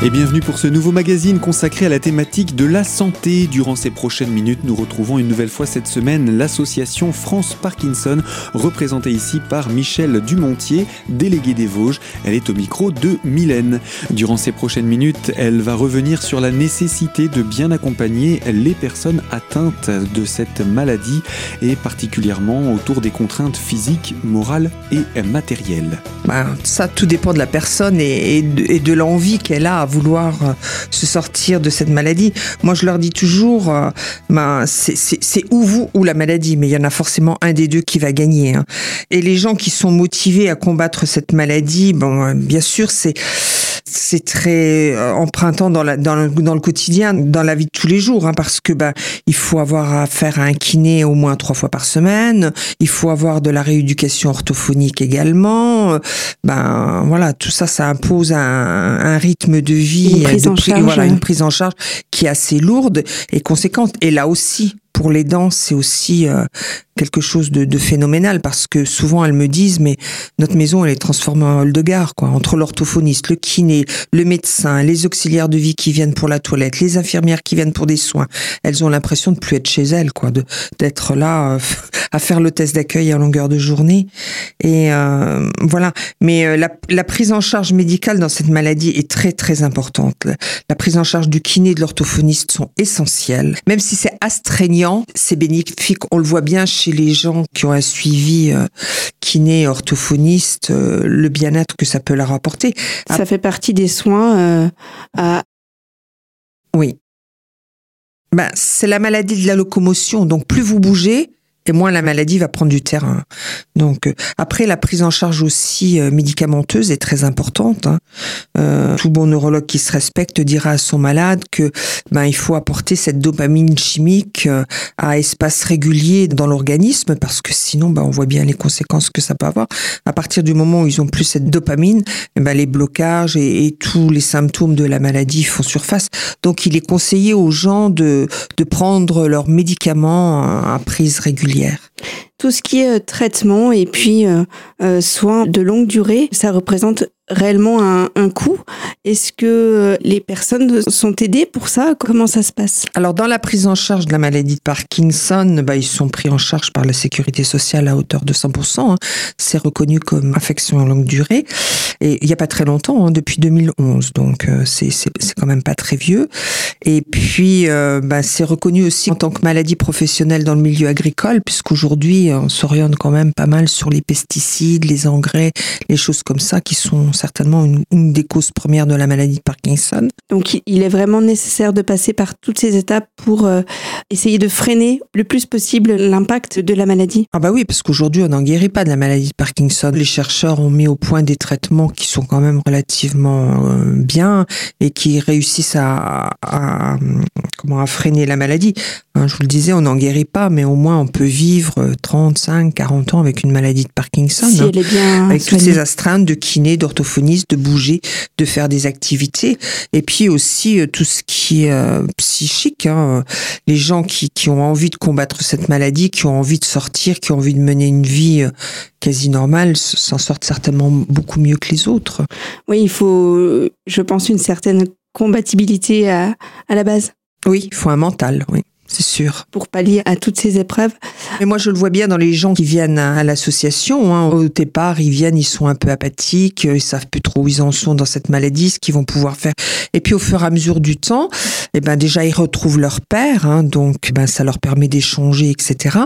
Et bienvenue pour ce nouveau magazine consacré à la thématique de la santé. Durant ces prochaines minutes, nous retrouvons une nouvelle fois cette semaine l'association France Parkinson, représentée ici par Michel Dumontier, déléguée des Vosges. Elle est au micro de Mylène. Durant ces prochaines minutes, elle va revenir sur la nécessité de bien accompagner les personnes atteintes de cette maladie et particulièrement autour des contraintes physiques, morales et matérielles. Ben, ça, tout dépend de la personne et de l'envie qu'elle a vouloir euh, se sortir de cette maladie. Moi, je leur dis toujours, euh, ben, c'est ou vous ou la maladie, mais il y en a forcément un des deux qui va gagner. Hein. Et les gens qui sont motivés à combattre cette maladie, bon, euh, bien sûr, c'est c'est très empruntant dans, la, dans, le, dans le quotidien, dans la vie de tous les jours, hein, parce que ben il faut avoir affaire à un kiné au moins trois fois par semaine, il faut avoir de la rééducation orthophonique également. Ben voilà, tout ça, ça impose un, un rythme de vie, une prise, en charge, voilà, une prise en charge qui est assez lourde et conséquente. Et là aussi, pour les dents, c'est aussi euh, quelque chose de, phénoménal parce que souvent elles me disent mais notre maison elle est transformée en hall de gare quoi entre l'orthophoniste, le kiné, le médecin, les auxiliaires de vie qui viennent pour la toilette, les infirmières qui viennent pour des soins, elles ont l'impression de plus être chez elles quoi, d'être là euh, à faire le test d'accueil à longueur de journée et euh, voilà. Mais la, prise en charge médicale dans cette maladie est très très importante. La prise en charge du kiné de l'orthophoniste sont essentielles, même si c'est astreignant, c'est bénéfique. On le voit bien chez les gens qui ont un suivi euh, kiné, orthophoniste, euh, le bien-être que ça peut leur apporter. Ça fait partie des soins euh, à... Oui. Ben, c'est la maladie de la locomotion. Donc plus vous bougez, et moins la maladie va prendre du terrain. Donc euh, après la prise en charge aussi euh, médicamenteuse est très importante. Hein. Euh, tout bon neurologue qui se respecte dira à son malade que ben il faut apporter cette dopamine chimique à espace régulier dans l'organisme parce que sinon ben on voit bien les conséquences que ça peut avoir. À partir du moment où ils ont plus cette dopamine, eh ben les blocages et, et tous les symptômes de la maladie font surface. Donc il est conseillé aux gens de de prendre leurs médicaments à prise régulière tout ce qui est euh, traitement et puis euh, euh, soins de longue durée, ça représente réellement un, un coût. Est-ce que les personnes sont aidées pour ça? Comment ça se passe? Alors dans la prise en charge de la maladie de Parkinson, bah, ils sont pris en charge par la sécurité sociale à hauteur de 100%. Hein. C'est reconnu comme affection à longue durée. Et il n'y a pas très longtemps, hein, depuis 2011, donc euh, c'est quand même pas très vieux. Et puis euh, bah, c'est reconnu aussi en tant que maladie professionnelle dans le milieu agricole, puisqu'aujourd'hui on s'oriente quand même pas mal sur les pesticides, les engrais, les choses comme ça qui sont certainement une, une, des causes premières de la maladie de Parkinson. Donc il est vraiment nécessaire de passer par toutes ces étapes pour euh, essayer de freiner le plus possible l'impact de la maladie. Ah bah oui, parce qu'aujourd'hui on n'en guérit pas de la maladie de Parkinson. Les chercheurs ont mis au point des traitements qui sont quand même relativement euh, bien et qui réussissent à, à, comment à freiner la maladie. Hein, je vous le disais, on n'en guérit pas, mais au moins on peut vivre 35, 40 ans avec une maladie de Parkinson. Si elle est bien avec toutes ces astreintes de kiné, d'orthophoniste, de bouger, de faire des activités. Et puis aussi euh, tout ce qui est euh, psychique. Hein, les gens qui, qui ont envie de combattre cette maladie, qui ont envie de sortir, qui ont envie de mener une vie euh, quasi normale, s'en sortent certainement beaucoup mieux que les autres. Oui, il faut, je pense, une certaine compatibilité à, à la base. Oui, il faut un mental, oui c'est sûr. Pour pallier à toutes ces épreuves. Mais moi, je le vois bien dans les gens qui viennent à, l'association. Hein. Au départ, ils viennent, ils sont un peu apathiques, ils savent plus trop où ils en sont dans cette maladie, ce qu'ils vont pouvoir faire. Et puis, au fur et à mesure du temps, eh ben déjà, ils retrouvent leur père, hein, donc ben ça leur permet d'échanger, etc.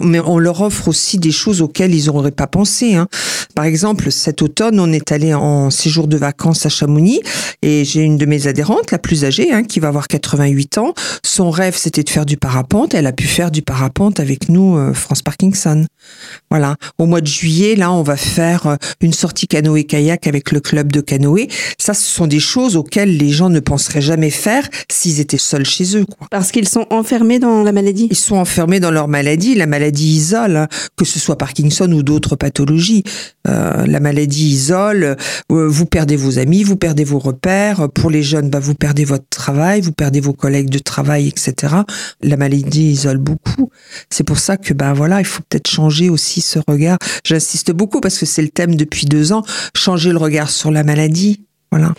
Mais on leur offre aussi des choses auxquelles ils n'auraient pas pensé. Hein. Par exemple, cet automne, on est allé en séjour de vacances à Chamonix, et j'ai une de mes adhérentes, la plus âgée, qui va avoir 88 ans. Son rêve, c'était de faire du parapente. Elle a pu faire du parapente avec nous, euh, France Parkinson. Voilà. Au mois de juillet, là, on va faire euh, une sortie canoë-kayak avec le club de canoë. Ça, ce sont des choses auxquelles les gens ne penseraient jamais faire s'ils étaient seuls chez eux. Quoi. Parce qu'ils sont enfermés dans la maladie. Ils sont enfermés dans leur maladie. La maladie isole, hein, que ce soit Parkinson ou d'autres pathologies. Euh, la maladie isole. Euh, vous perdez vos amis, vous perdez vos repères. Pour les jeunes, bah, vous perdez votre travail, vous perdez vos collègues de travail, etc la maladie isole beaucoup. C'est pour ça que ben voilà, il faut peut-être changer aussi ce regard. J'insiste beaucoup parce que c'est le thème depuis deux ans, changer le regard sur la maladie. Voilà.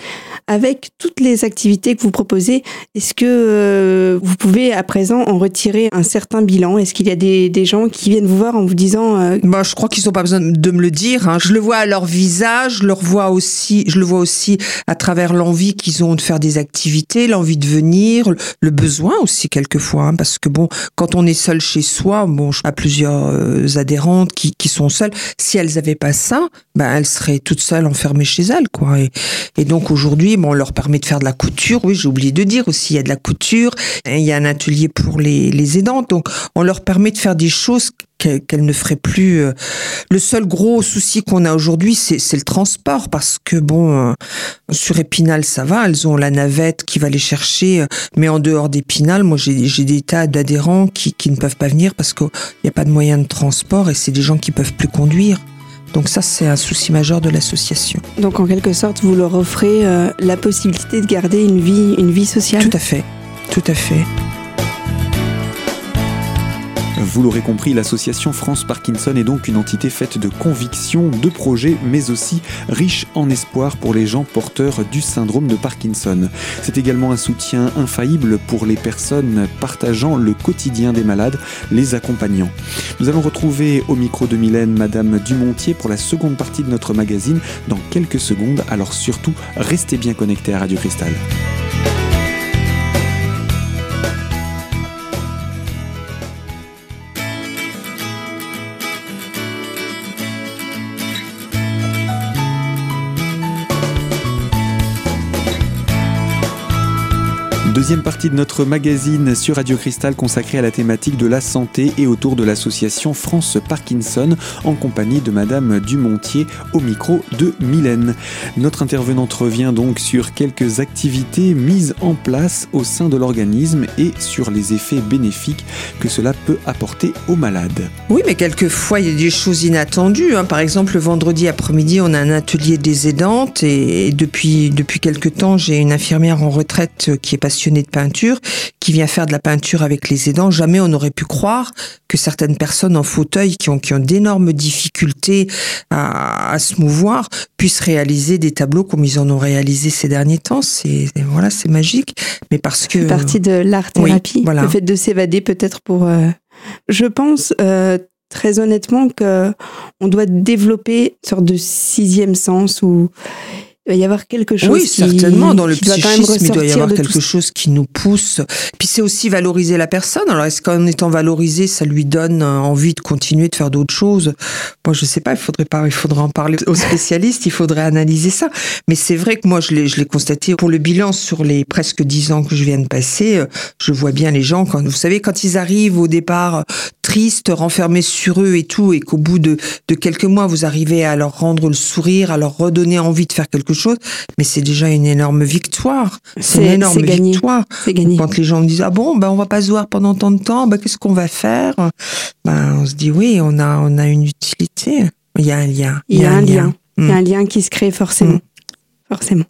Avec toutes les activités que vous proposez, est-ce que euh, vous pouvez à présent en retirer un certain bilan? Est-ce qu'il y a des, gens qui viennent vous voir en vous disant euh... bah, Je crois qu'ils n'ont pas besoin de me le dire. Hein. Je le vois à leur visage, je, leur vois aussi, je le vois aussi à travers l'envie qu'ils ont de faire des activités, l'envie de venir, le besoin aussi quelquefois. Hein, parce que bon, quand on est seul chez soi, bon, a plusieurs euh, adhérentes qui, sont seules. Si elles n'avaient pas ça, ben elles seraient toutes seules enfermées chez elles, quoi. Donc aujourd'hui, bon, on leur permet de faire de la couture. Oui, j'ai oublié de dire aussi, il y a de la couture. Il y a un atelier pour les, les aidantes. Donc, on leur permet de faire des choses qu'elles ne feraient plus. euh, Le seul gros souci qu'on a aujourd'hui, c'est le transport, parce que bon, euh, sur Épinal, ça va, elles ont la navette qui va les chercher, euh, mais en dehors d'Épinal, moi j'ai j'ai des tas d'adhérents qui, qui ne peuvent pas venir parce qu'il n'y a pas de moyen de transport et c'est des gens qui peuvent plus conduire. Donc ça, c'est un souci majeur de l'association. Donc en quelque sorte, vous leur offrez euh, la possibilité de garder une vie, une vie sociale? Tout à fait, tout à fait. Vous l'aurez compris, l'association France Parkinson est donc une entité faite de convictions, de projets, mais aussi riche en espoir pour les gens porteurs du syndrome de Parkinson. C'est également un soutien infaillible pour les personnes partageant le quotidien des malades, les accompagnants. Nous allons retrouver au micro de Mylène Madame Dumontier pour la seconde partie de notre magazine dans quelques secondes, alors surtout restez bien connectés à Radio Cristal. Deuxième partie de notre magazine sur Radio Cristal consacrée à la thématique de la santé et autour de l'association France Parkinson en compagnie de Madame Dumontier au micro de Mylène. Notre intervenante revient donc sur quelques activités mises en place au sein de l'organisme et sur les effets bénéfiques que cela peut apporter aux malades. Oui, mais quelquefois il y a des choses inattendues. hein. Par exemple, le vendredi après-midi, on a un atelier des aidantes et depuis depuis quelque temps, j'ai une infirmière en retraite qui est passionnée de peinture, qui vient faire de la peinture avec les aidants. Jamais on n'aurait pu croire que certaines personnes en fauteuil qui ont, qui ont d'énormes difficultés à, à se mouvoir puissent réaliser des tableaux comme ils en ont réalisé ces derniers temps. C'est voilà, c'est magique. Mais parce que partie de l'art-thérapie, Oui, voilà. le fait de s'évader peut-être pour... euh, Je pense euh, très honnêtement que on doit développer une sorte de sixième sens où il va y avoir quelque chose Oui, qui, certainement. Dans le psychisme, il doit y avoir quelque tout chose qui nous pousse. Puis c'est aussi valoriser la personne. Alors, est-ce qu'en étant valorisé, ça lui donne euh, envie de continuer de faire d'autres choses? Moi, je sais pas. Il faudrait pas. Il faudrait en parler aux spécialistes. il faudrait analyser ça. Mais c'est vrai que moi, je l'ai, je l'ai constaté pour le bilan sur les presque dix ans que je viens de passer. euh, Je vois bien les gens quand vous savez quand ils arrivent au départ tristes, renfermés sur eux et tout, et qu'au bout de, de quelques mois, vous arrivez à leur rendre le sourire, à leur redonner envie de faire quelque chose, mais c'est déjà une énorme victoire. C'est une énorme gagné. victoire. C'est gagné. Quand les gens me disent ah bon ben on va pas se voir pendant tant de temps, ben qu'est-ce qu'on va faire? Ben on se dit oui on a on a une utilité. Il y a un lien. Il y a un lien. Il y a Mm. un lien qui se crée forcément. Mm. Forcément.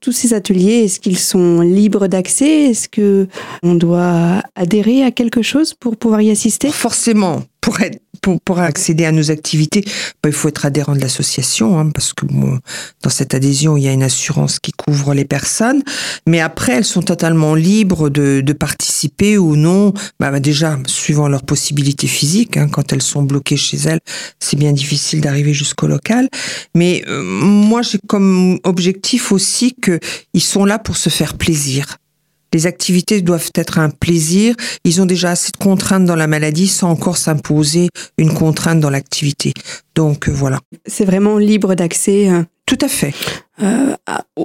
Tous ces ateliers, est-ce qu'ils sont libres d'accès? Est-ce que on doit adhérer à quelque chose pour pouvoir y assister? Forcément, pour être pour, pour accéder à nos activités, ben, il faut être adhérent de l'association, hein, parce que bon, dans cette adhésion, il y a une assurance qui couvre les personnes. Mais après, elles sont totalement libres de, de participer ou non. Ben, ben, déjà, suivant leurs possibilités physiques, hein, quand elles sont bloquées chez elles, c'est bien difficile d'arriver jusqu'au local. Mais euh, moi, j'ai comme objectif aussi que ils sont là pour se faire plaisir. Les activités doivent être un plaisir. Ils ont déjà assez de contraintes dans la maladie sans encore s'imposer une contrainte dans l'activité. Donc euh, voilà. C'est vraiment libre d'accès euh, Tout à fait. euh,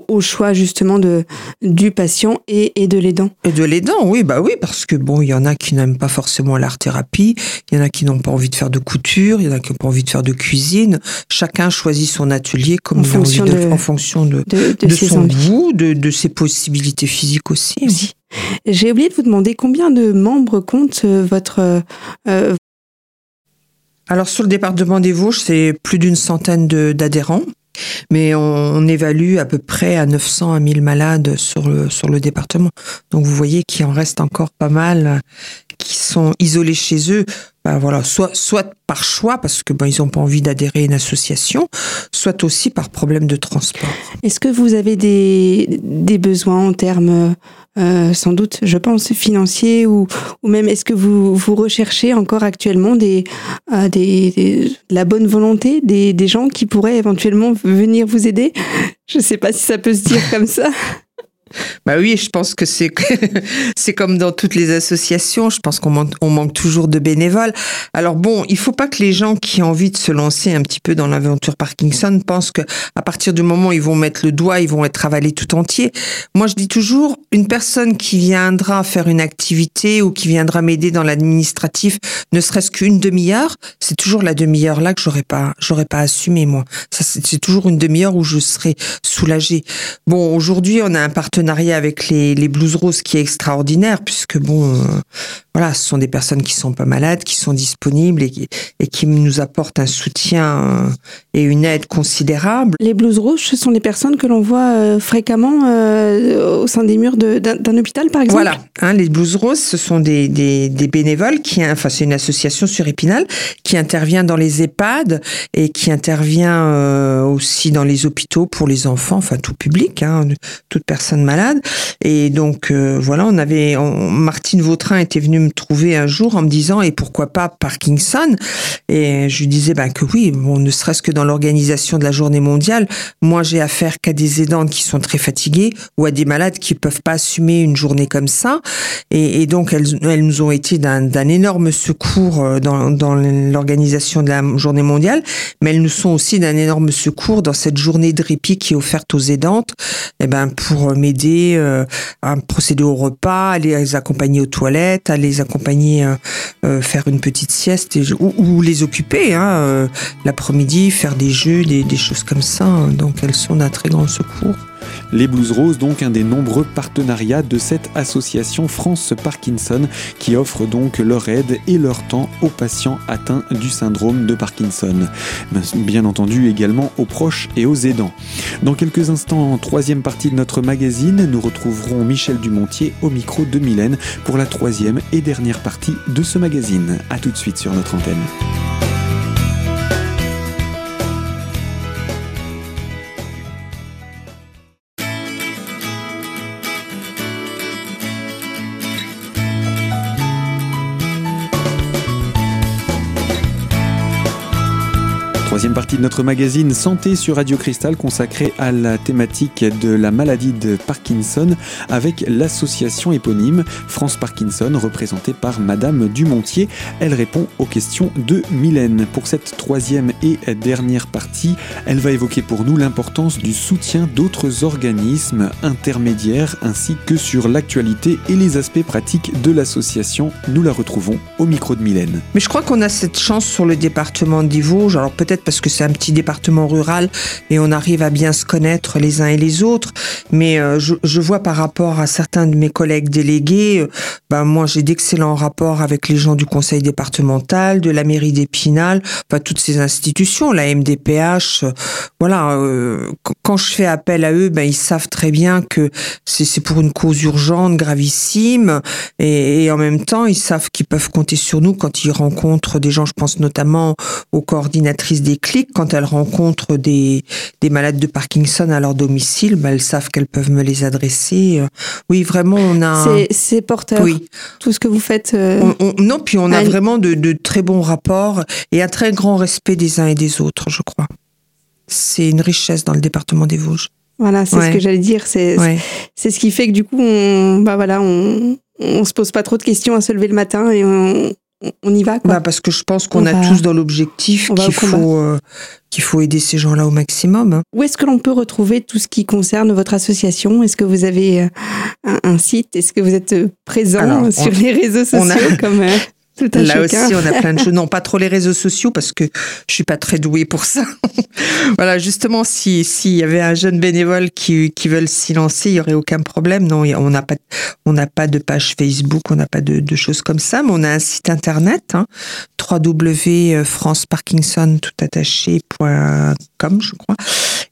au choix justement de du patient et, et de l'aidant. Et de l'aidant, oui, bah oui, parce que bon, il y en a qui n'aiment pas forcément l'art-thérapie, il y en a qui n'ont pas envie de faire de couture, il y en a qui n'ont pas envie de faire de cuisine. Chacun choisit son atelier comme En il a envie fonction de, de- en fonction de, De, son envies. goût, de, de ses possibilités physiques aussi. J'ai oublié de vous demander combien de membres compte euh, votre euh, Alors sur le département des Vosges, c'est plus d'une centaine d'adhérents, mais on, évalue à peu près à 900 à 1000 malades sur le, sur le département. Donc vous voyez qu'il en reste encore pas mal euh, qui sont isolés chez eux. Voilà, soit, soit par choix parce que ben, ils n'ont pas envie d'adhérer à une association, soit aussi par problème de transport. Est-ce que vous avez des, des besoins en termes, euh, sans doute, je pense, financiers ou, ou même est-ce que vous, vous recherchez encore actuellement des, euh, des, la bonne volonté des, des gens qui pourraient éventuellement venir vous aider? Je ne sais pas si ça peut se dire comme ça. Bah oui, je pense que c'est c'est comme dans toutes les associations. Je pense qu'on manque, on manque toujours de bénévoles. Alors bon, il faut pas que les gens qui ont envie de se lancer un petit peu dans l'aventure Parkinson pensent que à partir du moment où ils vont mettre le doigt, ils vont être avalés tout entier. Moi, je dis toujours, une personne qui viendra faire une activité ou qui viendra m'aider dans l'administratif, ne serait-ce qu'une demi-heure, c'est toujours la demi-heure là que j'aurais pas j'aurais pas assumé moi. C'est toujours une demi-heure où je serai soulagée. Bon, aujourd'hui, on a un partenaire partenariat avec les, les Blues Roses qui est extraordinaire puisque bon, euh, voilà, ce sont des personnes qui sont pas malades, qui sont disponibles et qui, et qui nous apportent un soutien euh, et une aide considérable. Les Blues Roses, ce sont des personnes que l'on voit euh, fréquemment au sein des murs d'un hôpital, par exemple? Voilà, hein, les Blues Roses, ce sont des, des, des bénévoles qui, enfin, c'est une association sur Épinal qui intervient dans les EHPAD et qui intervient aussi dans les hôpitaux pour les enfants, enfin tout public, hein, toute personne Et donc euh, voilà, on avait Martine Vautrin était venue me trouver un jour en me disant et pourquoi pas Parkinson? Et je lui disais ben que oui, bon, ne serait-ce que dans l'organisation de la journée mondiale, moi j'ai affaire qu'à des aidantes qui sont très fatiguées ou à des malades qui peuvent pas assumer une journée comme ça. Et, donc elles, nous ont été d'un énorme secours euh, dans, dans l'organisation de la journée mondiale, mais elles nous sont aussi d'un énorme secours dans cette journée de répit qui est offerte aux aidantes, et eh ben pour m'aider euh, à procéder au repas, à les accompagner aux toilettes, à les accompagner euh, euh, faire une petite sieste ou, les occuper hein, l'après-midi, faire des jeux, des, des choses comme ça. Donc elles sont d'un très grand secours. Les Blues Roses, donc un des nombreux partenariats de cette association France Parkinson qui offre donc leur aide et leur temps aux patients atteints du syndrome de Parkinson. Bien entendu également aux proches et aux aidants. Dans quelques instants, en troisième partie de notre magazine, nous retrouverons Michel Dumontier au micro de Mylène pour la troisième et dernière partie de ce magazine. A tout de suite sur notre antenne. Troisième partie de notre magazine Santé sur Radio Cristal consacrée à la thématique de la maladie de Parkinson avec l'association éponyme France Parkinson représentée par Madame Dumontier. Elle répond aux questions de Mylène. Pour cette troisième et dernière partie, elle va évoquer pour nous l'importance du soutien d'autres organismes intermédiaires ainsi que sur l'actualité et les aspects pratiques de l'association. Nous la retrouvons au micro de Mylène. Mais je crois qu'on a cette chance sur le département Vosges, alors peut-être parce que c'est un petit département rural et on arrive à bien se connaître les uns et les autres. Mais euh, je, vois par rapport à certains de mes collègues délégués, ben moi j'ai d'excellents rapports avec les gens du conseil départemental, de la mairie d'Épinal, enfin toutes ces institutions, la MDPH. Euh, voilà, quand je fais appel à eux, ben ils savent très bien que c'est pour une cause urgente, gravissime, et, et en même temps ils savent qu'ils peuvent compter sur nous quand ils rencontrent des gens. Je pense notamment aux coordinatrices des clics, quand elles rencontrent des, des malades de Parkinson à leur domicile, ben, elles savent qu'elles peuvent me les adresser. Oui, vraiment, on a... C'est porteur, oui. tout ce que vous faites. Euh, non, puis on a vraiment de, de très bons rapports et un très grand respect des uns et des autres, je crois. C'est une richesse dans le département des Vosges. Voilà, c'est ce que j'allais dire. C'est c'est ce qui fait que du coup, on, bah voilà, on, on se pose pas trop de questions à se lever le matin et on, on y va quoi. Bah parce que je pense qu'on a tous dans l'objectif qu'il faut euh, qu'il faut aider ces gens-là au maximum. Hein. Où est-ce que l'on peut retrouver tout ce qui concerne votre association? Est-ce que vous avez euh, un, site? Est-ce que vous êtes euh, présent sur les réseaux sociaux comme Là aussi, on a plein de choses. Non, pas trop les réseaux sociaux parce que je suis pas très douée pour ça. voilà, justement, si s'il y avait un jeune bénévole qui qui veut s'y lancer, il y aurait aucun problème. Non, on n'a pas on n'a pas de page Facebook, on n'a pas de, de, choses comme ça, mais on a un site internet hein, www.franceparkinson tout attaché je crois.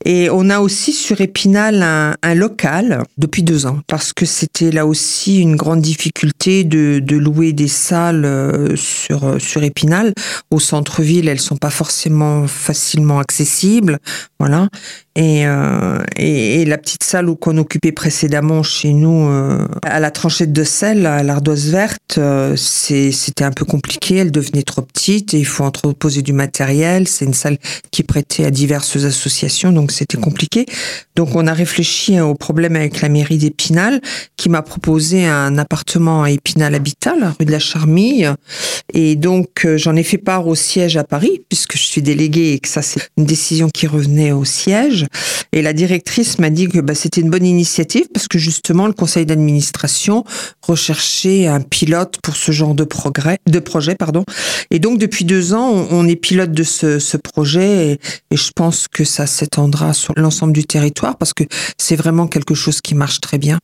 Et on a aussi sur Épinal un, local depuis deux ans parce que c'était là aussi une grande difficulté de, de louer des salles euh, sur sur Épinal. Au centre-ville, elles sont pas forcément facilement accessibles, voilà. Et, euh, et, et, la petite salle qu'on occupait précédemment chez nous, euh, à la tranchette de sel, à l'ardoise verte, euh, c'était un peu compliqué. Elle devenait trop petite et il faut entreposer du matériel. C'est une salle qui prêtait à diverses associations, donc c'était compliqué. Donc on a réfléchi au problème avec la mairie d'Épinal, qui m'a proposé un appartement à Épinal Habitat, la rue de la Charmille. Et donc euh, j'en ai fait part au siège à Paris, puisque je suis déléguée et que ça c'est une décision qui revenait au siège. Et la directrice m'a dit que bah, c'était une bonne initiative parce que justement le conseil d'administration recherchait un pilote pour ce genre de projet. Et donc depuis deux ans, on, est pilote de ce, projet et, et, je pense que ça s'étendra sur l'ensemble du territoire parce que c'est vraiment quelque chose qui marche très bien.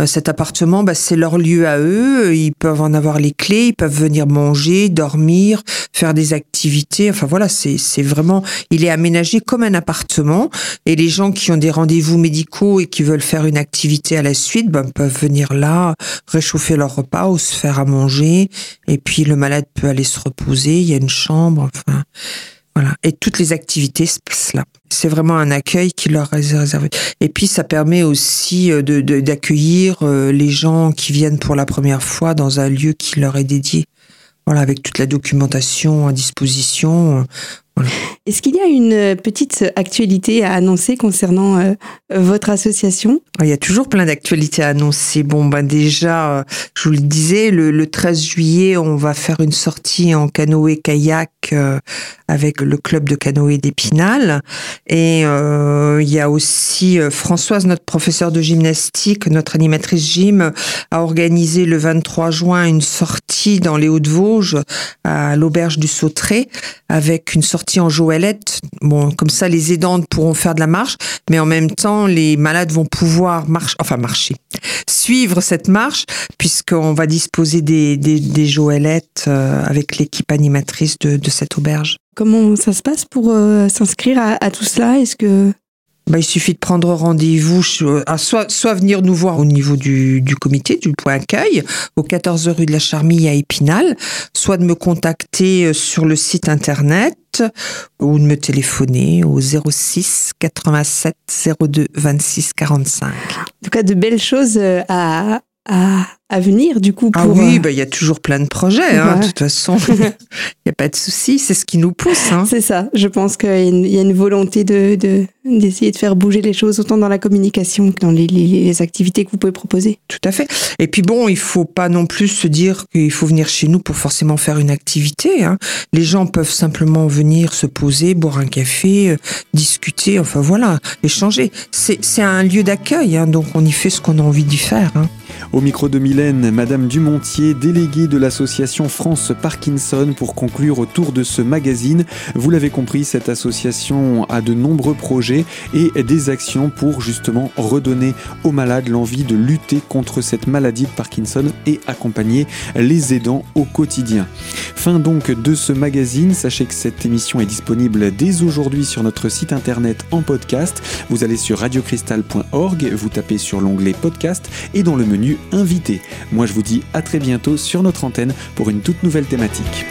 Euh, cet appartement, bah, c'est leur lieu à eux. Ils peuvent en avoir les clés, ils peuvent venir manger, dormir, faire des activités. Enfin voilà, c'est vraiment, il est aménagé comme un appartement. Et les gens qui ont des rendez-vous médicaux et qui veulent faire une activité à la suite, ben, peuvent venir là, réchauffer leur repas ou se faire à manger. Et puis le malade peut aller se reposer. Il y a une chambre. Enfin, voilà. Et toutes les activités se passent là. C'est vraiment un accueil qui leur est réservé. Et puis, ça permet aussi de, de, d'accueillir les gens qui viennent pour la première fois dans un lieu qui leur est dédié. Voilà, avec toute la documentation à disposition. Voilà. Est-ce qu'il y a une petite actualité à annoncer concernant euh, votre association? Il y a toujours plein d'actualités à annoncer. Bon, ben déjà, euh, je vous le disais, le, le, 13 juillet, on va faire une sortie en canoë-kayak euh, avec le club de canoë d'Épinal. Et euh, il y a aussi Françoise, notre professeure de gymnastique, notre animatrice gym, a organisé le 23 juin une sortie dans les Hauts-de-Vosges à l'auberge du Sautré avec une sortie en joëlette. Bon, comme ça, les aidantes pourront faire de la marche, mais en même temps, les malades vont pouvoir marcher, enfin marcher, suivre cette marche, puisqu'on va disposer des, joëlettes euh, avec l'équipe animatrice de, de, cette auberge. Comment ça se passe pour euh, s'inscrire à, à, tout cela? Est-ce que bah, il suffit de prendre rendez-vous, à soit, soit venir nous voir au niveau du, du comité, du point accueil, au 14 rue de la Charmille à Épinal, soit de me contacter sur le site internet ou de me téléphoner au 06 87 02 26 45. En tout cas, de belles choses à, à, à venir du coup pour... Ah oui, bah, il y a toujours plein de projets, hein, ouais. de toute façon. Il n'y a pas de souci, c'est ce qui nous pousse. Hein. C'est ça, je pense qu'il y, y, a une volonté de, de, d'essayer de faire bouger les choses autant dans la communication que dans les, les, les, activités que vous pouvez proposer. Tout à fait. Et puis bon, il faut pas non plus se dire qu'il faut venir chez nous pour forcément faire une activité. Hein. Les gens peuvent simplement venir se poser, boire un café, euh, discuter, enfin voilà, échanger. C'est, c'est un lieu d'accueil, hein, donc on y fait ce qu'on a envie d'y faire. Hein. Au micro de Madame Dumontier, déléguée de l'association France Parkinson, pour conclure autour de ce magazine. Vous l'avez compris, cette association a de nombreux projets et des actions pour justement redonner aux malades l'envie de lutter contre cette maladie de Parkinson et accompagner les aidants au quotidien. Fin donc de ce magazine. Sachez que cette émission est disponible dès aujourd'hui sur notre site internet en podcast. Vous allez sur radiocristal.org, vous tapez sur l'onglet podcast et dans le menu invité. Moi je vous dis à très bientôt sur notre antenne pour une toute nouvelle thématique.